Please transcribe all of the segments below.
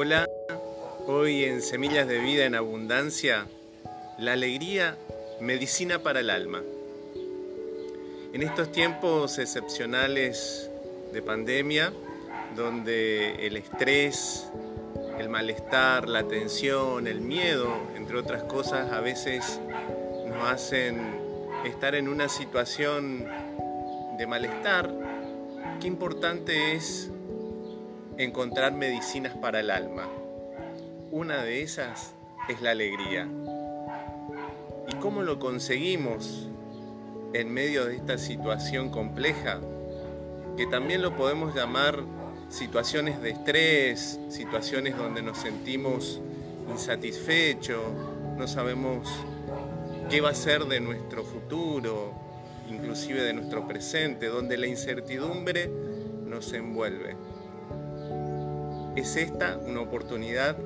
Hola, hoy en Semillas de Vida en Abundancia, la alegría, medicina para el alma. En estos tiempos excepcionales de pandemia, donde el estrés, el malestar, la tensión, el miedo, entre otras cosas, a veces nos hacen estar en una situación de malestar, qué importante es encontrar medicinas para el alma. Una de esas es la alegría. ¿Y cómo lo conseguimos en medio de esta situación compleja? Que también lo podemos llamar situaciones de estrés, situaciones donde nos sentimos insatisfechos, no sabemos qué va a ser de nuestro futuro, inclusive de nuestro presente, donde la incertidumbre nos envuelve. Es esta una oportunidad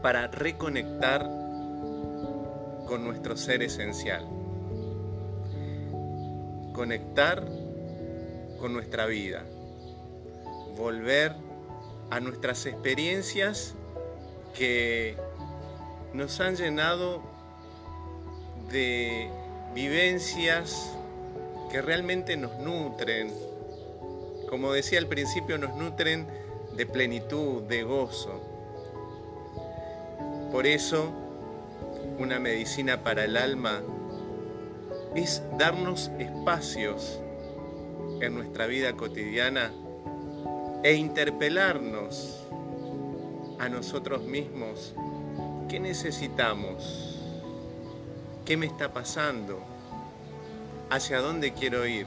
para reconectar con nuestro ser esencial. Conectar con nuestra vida. Volver a nuestras experiencias que nos han llenado de vivencias que realmente nos nutren. Como decía al principio, nos nutren de plenitud, de gozo. Por eso, una medicina para el alma es darnos espacios en nuestra vida cotidiana e interpelarnos a nosotros mismos. ¿Qué necesitamos? ¿Qué me está pasando? ¿Hacia dónde quiero ir?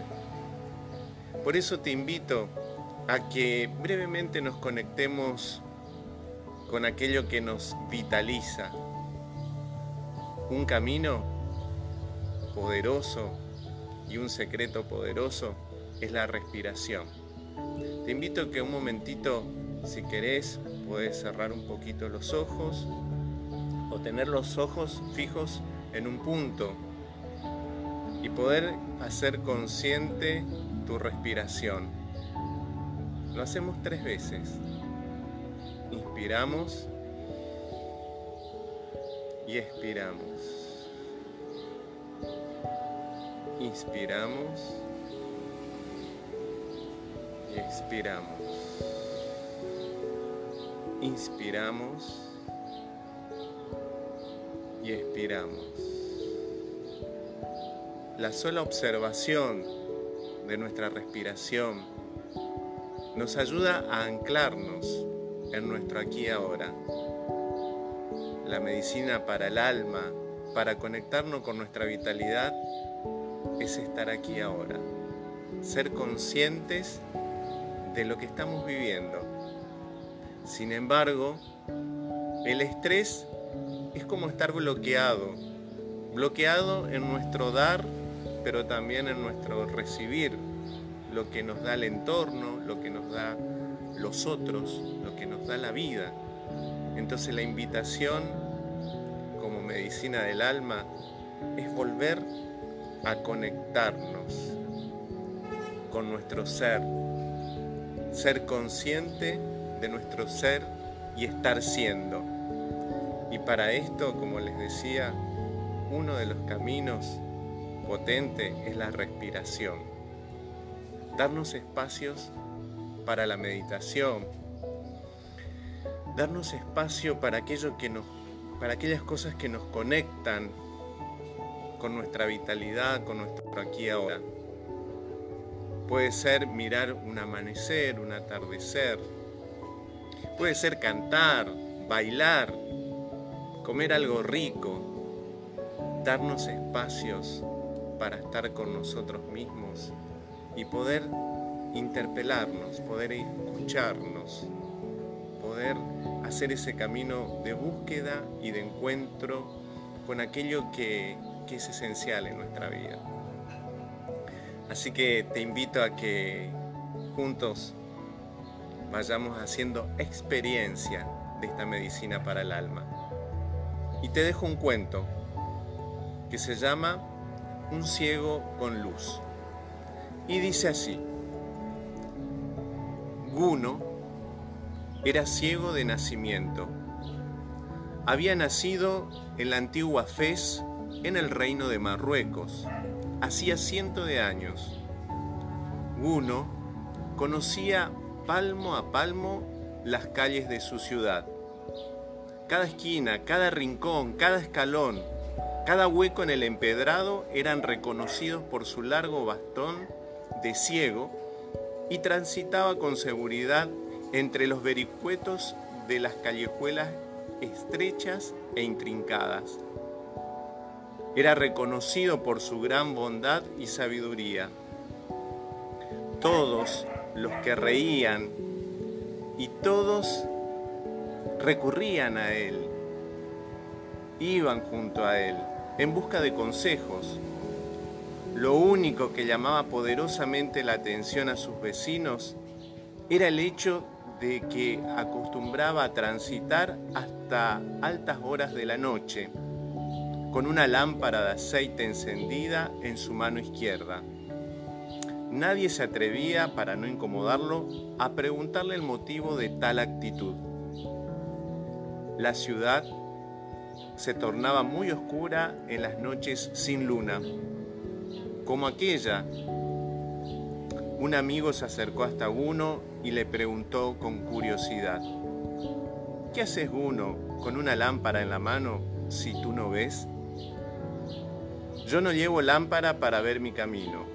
Por eso te invito a que brevemente nos conectemos con aquello que nos vitaliza. Un camino poderoso y un secreto poderoso es la respiración. Te invito a que un momentito, si querés, puedes cerrar un poquito los ojos o tener los ojos fijos en un punto y poder hacer consciente tu respiración. Lo hacemos tres veces. Inspiramos y expiramos. Inspiramos y expiramos. Inspiramos y expiramos. La sola observación de nuestra respiración nos ayuda a anclarnos en nuestro aquí y ahora. La medicina para el alma, para conectarnos con nuestra vitalidad, es estar aquí ahora, ser conscientes de lo que estamos viviendo. Sin embargo, el estrés es como estar bloqueado, bloqueado en nuestro dar, pero también en nuestro recibir lo que nos da el entorno, lo que nos da los otros, lo que nos da la vida. Entonces la invitación como medicina del alma es volver a conectarnos con nuestro ser, ser consciente de nuestro ser y estar siendo. Y para esto, como les decía, uno de los caminos potentes es la respiración darnos espacios para la meditación, darnos espacio para aquello que nos, para aquellas cosas que nos conectan con nuestra vitalidad, con nuestro aquí y ahora. Puede ser mirar un amanecer, un atardecer. Puede ser cantar, bailar, comer algo rico, darnos espacios para estar con nosotros mismos y poder interpelarnos, poder escucharnos, poder hacer ese camino de búsqueda y de encuentro con aquello que, es esencial en nuestra vida. Así que te invito a que juntos vayamos haciendo experiencia de esta medicina para el alma. Y te dejo un cuento que se llama Un ciego con luz. Y dice así, Guno era ciego de nacimiento. Había nacido en la antigua Fez, en el reino de Marruecos, hacía ciento de años. Uno conocía palmo a palmo las calles de su ciudad. Cada esquina, cada rincón, cada escalón, cada hueco en el empedrado eran reconocidos por su largo bastón de ciego y transitaba con seguridad entre los vericuetos de las callejuelas estrechas e intrincadas. Era reconocido por su gran bondad y sabiduría. Todos los que reían y todos recurrían a él, iban junto a él en busca de consejos. Lo único que llamaba poderosamente la atención a sus vecinos era el hecho de que acostumbraba a transitar hasta altas horas de la noche, con una lámpara de aceite encendida en su mano izquierda. Nadie se atrevía, para no incomodarlo, a preguntarle el motivo de tal actitud. La ciudad se tornaba muy oscura en las noches sin luna, como aquella un amigo se acercó hasta uno y le preguntó con curiosidad, ¿qué haces uno con una lámpara en la mano si tú no ves? Yo no llevo lámpara para ver mi camino.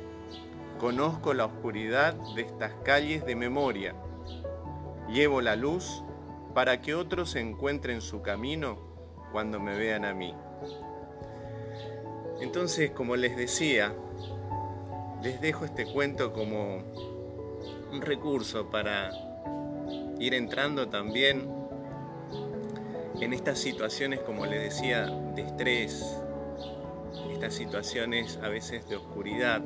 Conozco la oscuridad de estas calles de memoria. Llevo la luz para que otros encuentren su camino cuando me vean a mí. Entonces, como les decía, les dejo este cuento como un recurso para ir entrando también en estas situaciones, como les decía, de estrés, estas situaciones a veces de oscuridad.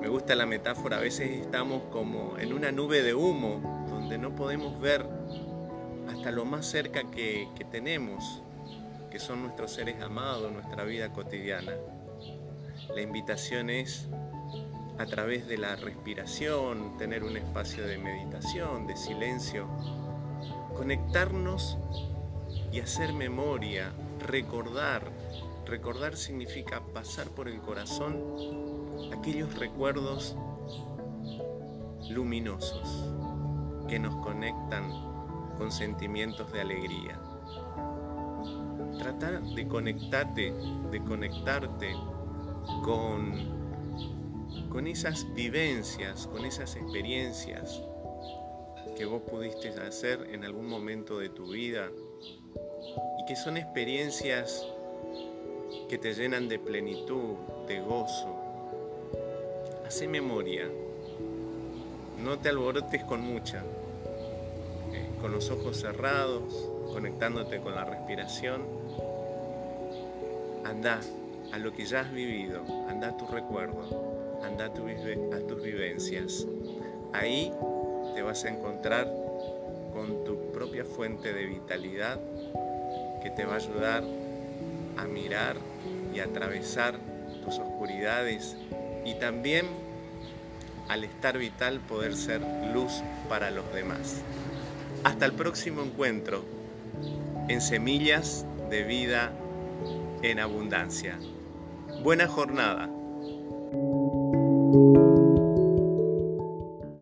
Me gusta la metáfora, a veces estamos como en una nube de humo donde no podemos ver hasta lo más cerca que, que tenemos, que son nuestros seres amados, nuestra vida cotidiana. La invitación es a través de la respiración, tener un espacio de meditación, de silencio, conectarnos y hacer memoria, recordar. Recordar significa pasar por el corazón aquellos recuerdos luminosos que nos conectan con sentimientos de alegría. Tratar de conectarte, de conectarte con, con esas vivencias, con esas experiencias que vos pudiste hacer en algún momento de tu vida y que son experiencias que te llenan de plenitud, de gozo. Hace memoria, no te alborotes con mucha, eh, con los ojos cerrados, conectándote con la respiración. Anda, a lo que ya has vivido, anda a tu recuerdo, anda a, tus vivencias. Ahí te vas a encontrar con tu propia fuente de vitalidad que te va a ayudar a mirar y a atravesar tus oscuridades y también al estar vital poder ser luz para los demás. Hasta el próximo encuentro en Semillas de Vida en Abundancia. Buena jornada.